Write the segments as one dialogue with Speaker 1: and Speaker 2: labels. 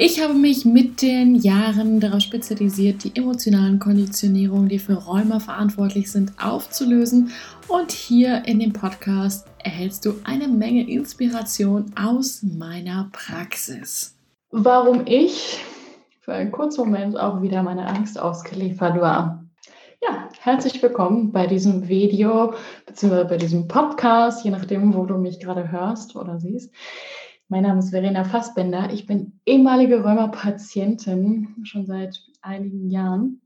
Speaker 1: Ich habe mich mit den Jahren darauf spezialisiert, die emotionalen Konditionierungen, die für Rheuma verantwortlich sind, aufzulösen. Und hier in dem Podcast erhältst du eine Menge Inspiration aus meiner Praxis.
Speaker 2: Warum ich für einen kurzen Moment auch wieder meine Angst ausgeliefert war. Ja, herzlich willkommen bei diesem Video bzw. bei diesem Podcast, je nachdem, wo du mich gerade hörst oder siehst. Mein Name ist Verena Fassbender. Ich bin ehemalige Rheuma-Patientin schon seit einigen Jahren.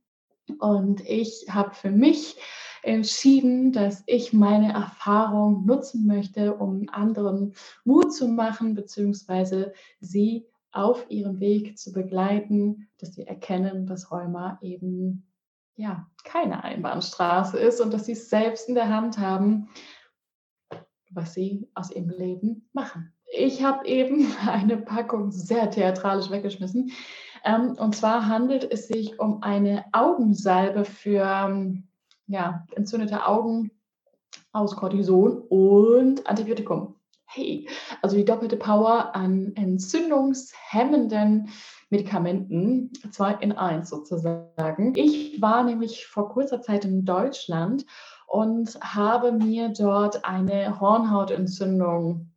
Speaker 2: Und ich habe für mich entschieden, dass ich meine Erfahrung nutzen möchte, um anderen Mut zu machen, beziehungsweise sie auf ihrem Weg zu begleiten, dass sie erkennen, dass Rheuma eben ja keine Einbahnstraße ist und dass sie es selbst in der Hand haben, was sie aus ihrem Leben machen ich habe eben eine Packung sehr theatralisch weggeschmissen. Ähm, und zwar handelt es sich um eine Augensalbe für ähm, ja, entzündete Augen aus Cortison und Antibiotikum. Hey, also die doppelte Power an entzündungshemmenden Medikamenten, zwei in eins sozusagen. Ich war nämlich vor kurzer Zeit in Deutschland und habe mir dort eine Hornhautentzündung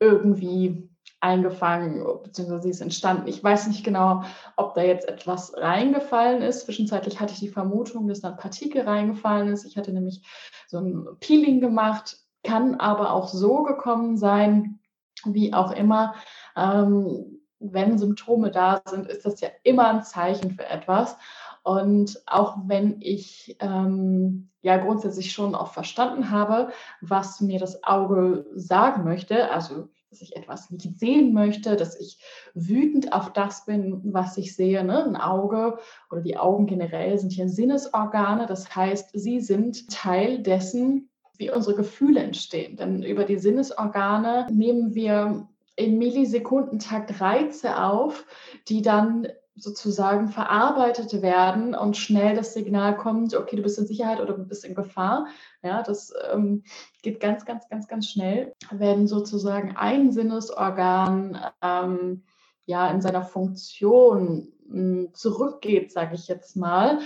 Speaker 2: irgendwie eingefangen, beziehungsweise sie ist entstanden. Ich weiß nicht genau, ob da jetzt etwas reingefallen ist. Zwischenzeitlich hatte ich die Vermutung, dass da Partikel reingefallen ist. Ich hatte nämlich so ein Peeling gemacht, kann aber auch so gekommen sein, wie auch immer. Ähm, wenn Symptome da sind, ist das ja immer ein Zeichen für etwas. Und auch wenn ich ähm, ja grundsätzlich schon auch verstanden habe, was mir das Auge sagen möchte, also dass ich etwas nicht sehen möchte, dass ich wütend auf das bin, was ich sehe. Ne? Ein Auge oder die Augen generell sind hier Sinnesorgane. Das heißt, sie sind Teil dessen, wie unsere Gefühle entstehen. Denn über die Sinnesorgane nehmen wir im Millisekundentakt Reize auf, die dann sozusagen verarbeitet werden und schnell das Signal kommt, okay, du bist in Sicherheit oder du bist in Gefahr. Ja, das ähm, geht ganz, ganz, ganz, ganz schnell. Wenn sozusagen ein Sinnesorgan ähm, ja in seiner Funktion mh, hm, zurückgeht, sage ich jetzt mal,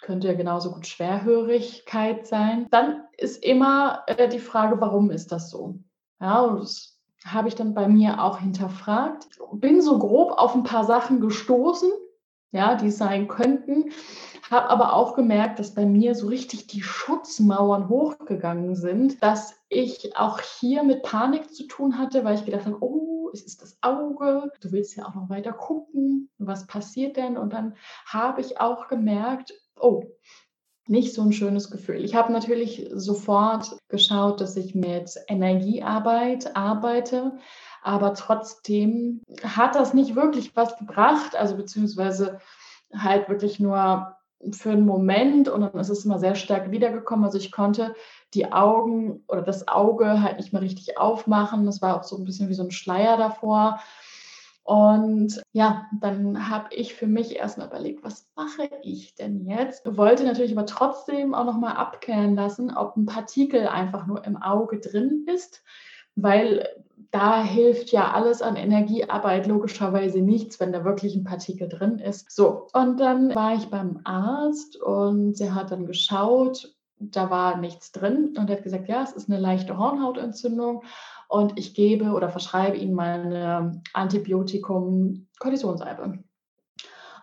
Speaker 2: könnte ja genauso gut Schwerhörigkeit sein, dann ist immer äh, die Frage, warum ist das so? Ja, und das habe ich dann bei mir auch hinterfragt, bin so grob auf ein paar Sachen gestoßen, ja, die sein könnten, habe aber auch gemerkt, dass bei mir so richtig die Schutzmauern hochgegangen sind, dass ich auch hier mit Panik zu tun hatte, weil ich gedacht habe, oh, es ist das Auge, du willst ja auch noch weiter gucken, was passiert denn? Und dann habe ich auch gemerkt, oh, nicht so ein schönes Gefühl. Ich habe natürlich sofort geschaut, dass ich mit Energiearbeit arbeite, aber trotzdem hat das nicht wirklich was gebracht, also beziehungsweise halt wirklich nur für einen Moment und dann ist es immer sehr stark wiedergekommen. Also ich konnte die Augen oder das Auge halt nicht mehr richtig aufmachen. Das war auch so ein bisschen wie so ein Schleier davor. Und ja, dann habe ich für mich erstmal überlegt, was mache ich denn jetzt? Wollte natürlich aber trotzdem auch nochmal abklären lassen, ob ein Partikel einfach nur im Auge drin ist, weil da hilft ja alles an Energiearbeit logischerweise nichts, wenn da wirklich ein Partikel drin ist. So, und dann war ich beim Arzt und der hat dann geschaut, da war nichts drin und er hat gesagt, ja, es ist eine leichte Hornhautentzündung und ich gebe oder verschreibe ihnen meine Antibiotikum Kortisonsalbe.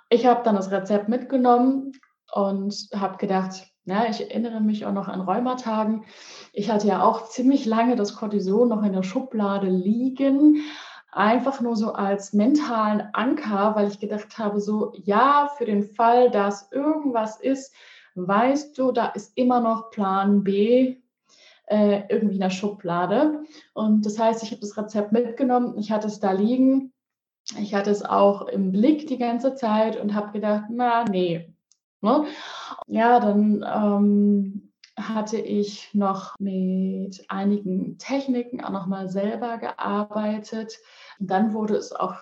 Speaker 2: Ich habe dann das Rezept mitgenommen und habe gedacht, ja, ich erinnere mich auch noch an Rheumatagen. Ich hatte ja auch ziemlich lange das Cortison noch in der Schublade liegen, einfach nur so als mentalen Anker, weil ich gedacht habe, so ja, für den Fall, dass irgendwas ist, weißt du, da ist immer noch Plan B, äh, irgendwie in der Schublade. Und das heißt, ich habe das Rezept mitgenommen, ich hatte es da liegen Ich hatte es auch im Blick die ganze Zeit und habe gedacht, na, nee. Ne? Ja, dann ähm, hatte ich noch mit einigen Techniken auch nochmal selber gearbeitet. Und dann wurde es auch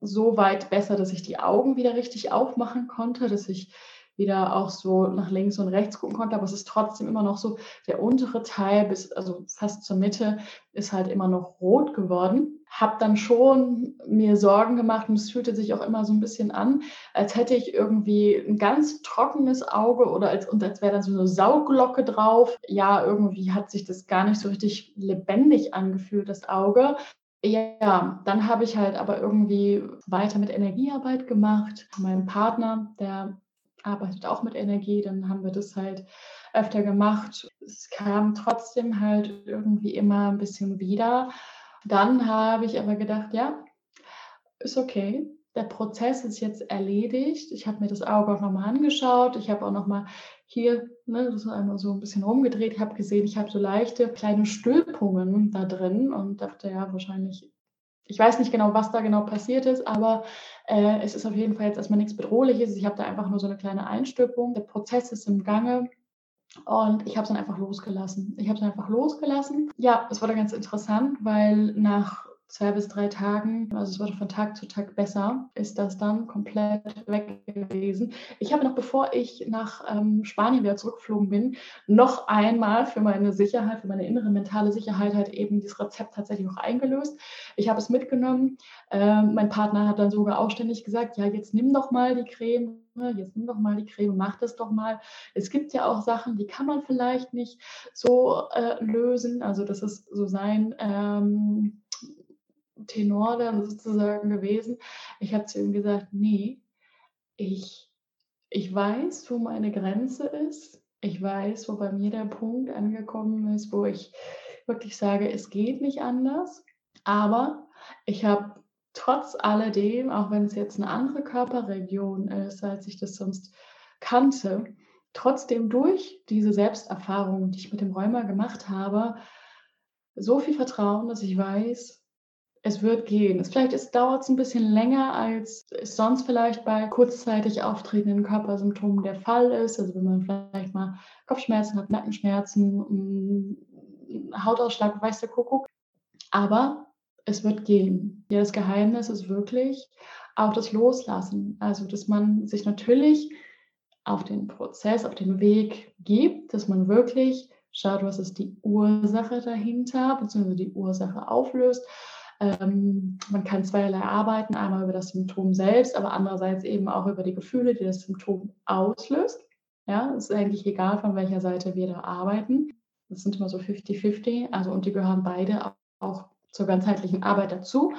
Speaker 2: so weit besser, dass ich die Augen wieder richtig aufmachen konnte, dass ich wieder auch so nach links und rechts gucken konnte, aber es ist trotzdem immer noch so, der untere Teil bis, also fast zur Mitte, ist halt immer noch rot geworden. Hab dann schon mir Sorgen gemacht und es fühlte sich auch immer so ein bisschen an, als hätte ich irgendwie ein ganz trockenes Auge oder als, und als wäre dann so eine Sauglocke drauf. Ja, irgendwie hat sich das gar nicht so richtig lebendig angefühlt, das Auge. Ja, dann habe ich halt aber irgendwie weiter mit Energiearbeit gemacht. Mein Partner, der arbeitet auch mit Energie, dann haben wir das halt öfter gemacht. Es kam trotzdem halt irgendwie immer ein bisschen wieder. Dann habe ich aber gedacht, ja, ist okay. Der Prozess ist jetzt erledigt. Ich habe mir das Auge auch nochmal angeschaut. Ich habe auch nochmal hier, ne, das einmal so ein bisschen rumgedreht. Habe gesehen, ich habe so leichte kleine Stülpungen da drin und dachte, ja, wahrscheinlich ich weiß nicht genau, was da genau passiert ist, aber äh, es ist auf jeden Fall jetzt erstmal nichts Bedrohliches. Ich habe da einfach nur so eine kleine Einstülpung. Der Prozess ist im Gange. Und ich habe es dann einfach losgelassen. Ich habe es einfach losgelassen. Ja, es war dann ganz interessant, weil nach zwei bis drei Tagen, also es wurde von Tag zu Tag besser, ist das dann komplett weg gewesen. Ich habe noch, bevor ich nach ähm, Spanien wieder zurückgeflogen bin, noch einmal für meine Sicherheit, für meine innere mentale Sicherheit halt eben dieses Rezept tatsächlich auch eingelöst. Ich habe es mitgenommen. Ähm, mein Partner hat dann sogar auch ständig gesagt, ja, jetzt nimm doch mal die Creme jetzt nimm doch mal die Creme, mach das doch mal. Es gibt ja auch Sachen, die kann man vielleicht nicht so äh, lösen. Also das ist so sein ähm, Tenor dann sozusagen gewesen. Ich habe zu ihm gesagt, nee, ich, ich weiß, wo meine Grenze ist. Ich weiß, wo bei mir der Punkt angekommen ist, wo ich wirklich sage, es geht nicht anders. Aber ich habe trotz alledem, auch wenn es jetzt eine andere Körperregion ist, als ich das sonst kannte, trotzdem durch diese Selbsterfahrung, die ich mit dem Rheuma gemacht habe, so viel Vertrauen, dass ich weiß, es wird gehen. Es, vielleicht dauert es ein bisschen länger, als es sonst vielleicht bei kurzzeitig auftretenden Körpersymptomen der Fall ist. Also wenn man vielleicht mal Kopfschmerzen hat, Nackenschmerzen, Hautausschlag, weiß der Kuckuck. Aber es wird gehen. Ja, das Geheimnis ist wirklich auch das Loslassen. Also, dass man sich natürlich auf den Prozess, auf den Weg gibt, dass man wirklich schaut, was ist die Ursache dahinter, beziehungsweise die Ursache auflöst ähm, man kann zweierlei arbeiten, einmal über das Symptom selbst, aber andererseits eben auch über die Gefühle, die das Symptom auslöst. Ja, es ist eigentlich egal, von welcher Seite wir da arbeiten. Das sind immer so 50-50, also und die gehören beide auch zur ganzheitlichen Arbeit dazu.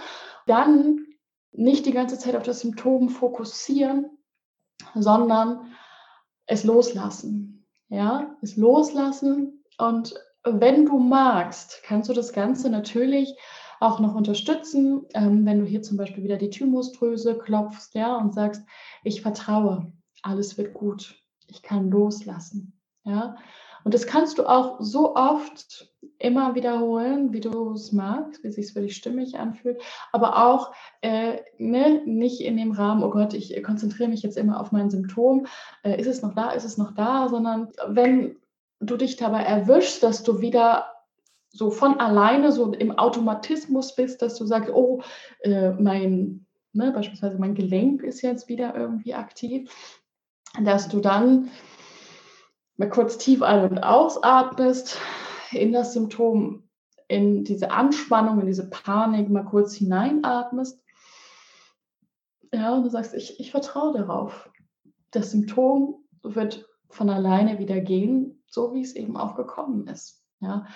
Speaker 2: Dann nicht die ganze Zeit auf das Symptom fokussieren, sondern es loslassen. Ja, es loslassen und wenn du magst, kannst du das Ganze natürlich auch noch unterstützen, ähm, wenn du hier zum Beispiel wieder die Thymusdrüse klopfst, ja, und sagst, ich vertraue, alles wird gut, ich kann loslassen, ja. Und das kannst du auch so oft immer wiederholen, wie du es magst, wie es sich für dich stimmig anfühlt, aber auch äh, ne, nicht in dem Rahmen, oh Gott, ich konzentriere mich jetzt immer auf mein Symptom, äh, ist es noch da, ist es noch da, sondern wenn du dich dabei erwischst, dass du wieder so von alleine so im Automatismus bist, dass du sagst, oh, äh, mein, ne, beispielsweise mein Gelenk ist jetzt wieder irgendwie aktiv, dass du dann mal kurz tief ein- und ausatmest, in das Symptom, in diese Anspannung, in diese Panik mal kurz hineinatmest. Ja, und du sagst, ich, ich vertraue darauf. Das Symptom wird von alleine wieder gehen, so wie es eben auch gekommen ist. Ja,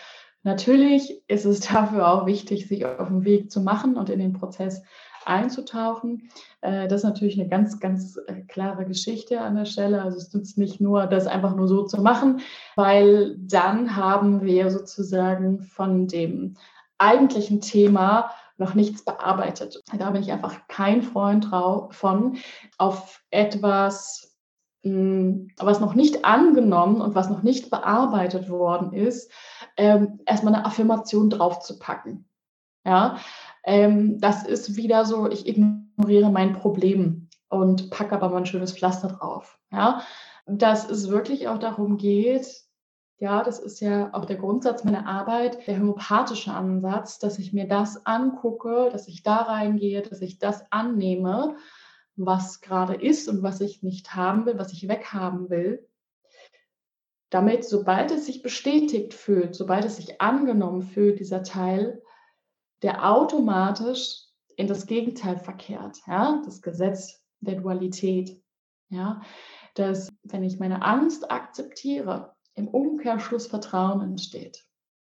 Speaker 2: Natürlich ist es dafür auch wichtig, sich auf den Weg zu machen und in den Prozess einzutauchen. Äh, das ist natürlich eine ganz, ganz äh, klare Geschichte an der Stelle. Also es nützt nicht nur, das einfach nur so zu machen, weil dann haben wir sozusagen von dem eigentlichen Thema noch nichts bearbeitet. Da bin ich einfach kein Freund von, auf etwas, was noch nicht angenommen und was noch nicht bearbeitet worden ist, ähm, erstmal eine Affirmation draufzupacken. Ja, ähm, das ist wieder so, ich ignoriere mein Problem und packe aber mal ein schönes Pflaster drauf. Ja, dass es wirklich auch darum geht, ja, das ist ja auch der Grundsatz meiner Arbeit, der homöopathische Ansatz, dass ich mir das angucke, dass ich da reingehe, dass ich das annehme, was gerade ist und was ich nicht haben will, was ich weghaben will. Damit, sobald es sich bestätigt fühlt, sobald es sich angenommen fühlt, dieser Teil, der automatisch in das Gegenteil verkehrt, ja, das Gesetz der Dualität, ja, dass wenn ich meine Angst akzeptiere, im Umkehrschluss Vertrauen entsteht.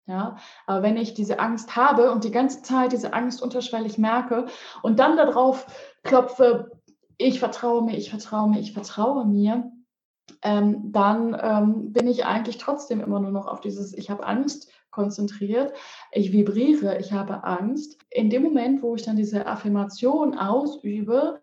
Speaker 2: Ja, aber wenn ich diese Angst habe und die ganze Zeit diese Angst unterschwellig merke und dann darauf klopfe, ich vertraue mir, ich vertraue mir, ich vertraue mir, ähm, dann ähm, bin ich eigentlich trotzdem immer nur noch auf dieses Ich habe Angst konzentriert. Ich vibriere, ich habe Angst. In dem Moment, wo ich dann diese Affirmation ausübe,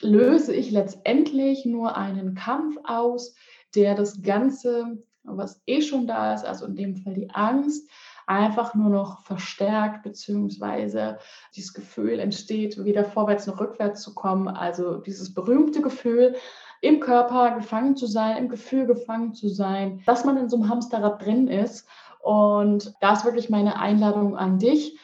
Speaker 2: löse ich letztendlich nur einen Kampf aus, der das Ganze, was eh schon da ist, also in dem Fall die Angst, einfach nur noch verstärkt, beziehungsweise dieses Gefühl entsteht, weder vorwärts noch rückwärts zu kommen. Also dieses berühmte Gefühl, im Körper gefangen zu sein, im Gefühl gefangen zu sein, dass man in so einem Hamsterrad drin ist. Und da ist wirklich meine Einladung an dich,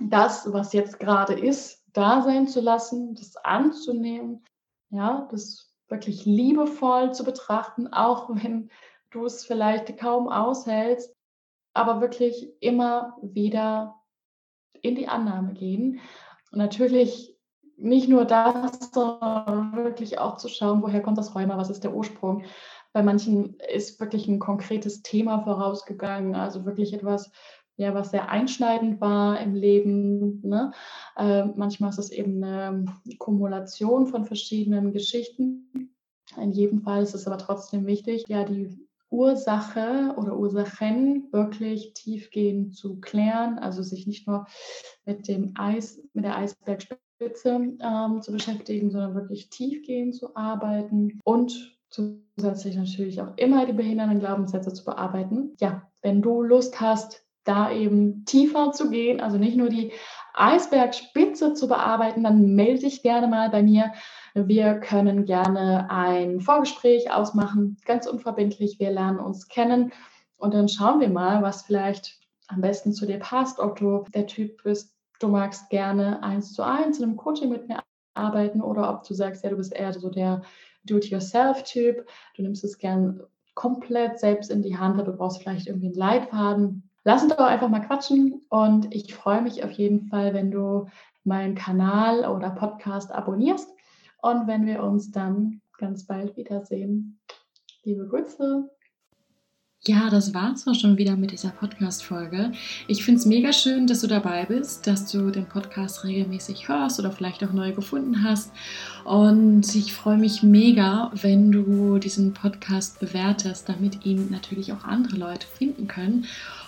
Speaker 2: das, was jetzt gerade ist, da sein zu lassen, das anzunehmen, ja, das wirklich liebevoll zu betrachten, auch wenn du es vielleicht kaum aushältst, aber wirklich immer wieder in die Annahme gehen. Und natürlich nicht nur das, sondern wirklich auch zu schauen, woher kommt das Rheuma, was ist der Ursprung. Bei manchen ist wirklich ein konkretes Thema vorausgegangen, also wirklich etwas, ja, was sehr einschneidend war im Leben. Ne? Äh, manchmal ist es eben eine Kumulation von verschiedenen Geschichten. In jedem Fall ist es aber trotzdem wichtig, ja, die Ursache oder Ursachen wirklich tiefgehend zu klären, also sich nicht nur mit dem Eis, mit der Eisbergspitze ähm, zu beschäftigen, sondern wirklich tiefgehend zu arbeiten und zusätzlich natürlich auch immer die behindernden Glaubenssätze zu bearbeiten. Ja, wenn du Lust hast, da eben tiefer zu gehen, also nicht nur die Eisbergspitze zu bearbeiten, dann melde dich gerne mal bei mir. Wir können gerne ein Vorgespräch ausmachen, ganz unverbindlich. Wir lernen uns kennen. Und dann schauen wir mal, was vielleicht am besten zu dir passt, ob du der Typ bist, du magst gerne eins zu eins in einem Coaching mit mir arbeiten oder ob du sagst, ja, du bist eher so der Do-it-yourself-Typ, du nimmst es gern komplett selbst in die Hand, aber du brauchst vielleicht irgendwie einen Leitfaden. Lass uns doch einfach mal quatschen und ich freue mich auf jeden Fall, wenn du meinen Kanal oder Podcast abonnierst und wenn wir uns dann ganz bald wiedersehen. Liebe Grüße.
Speaker 1: Ja, das war zwar schon wieder mit dieser Podcast-Folge. Ich finde es mega schön, dass du dabei bist, dass du den Podcast regelmäßig hörst oder vielleicht auch neu gefunden hast. Und ich freue mich mega, wenn du diesen Podcast bewertest, damit ihn natürlich auch andere Leute finden können.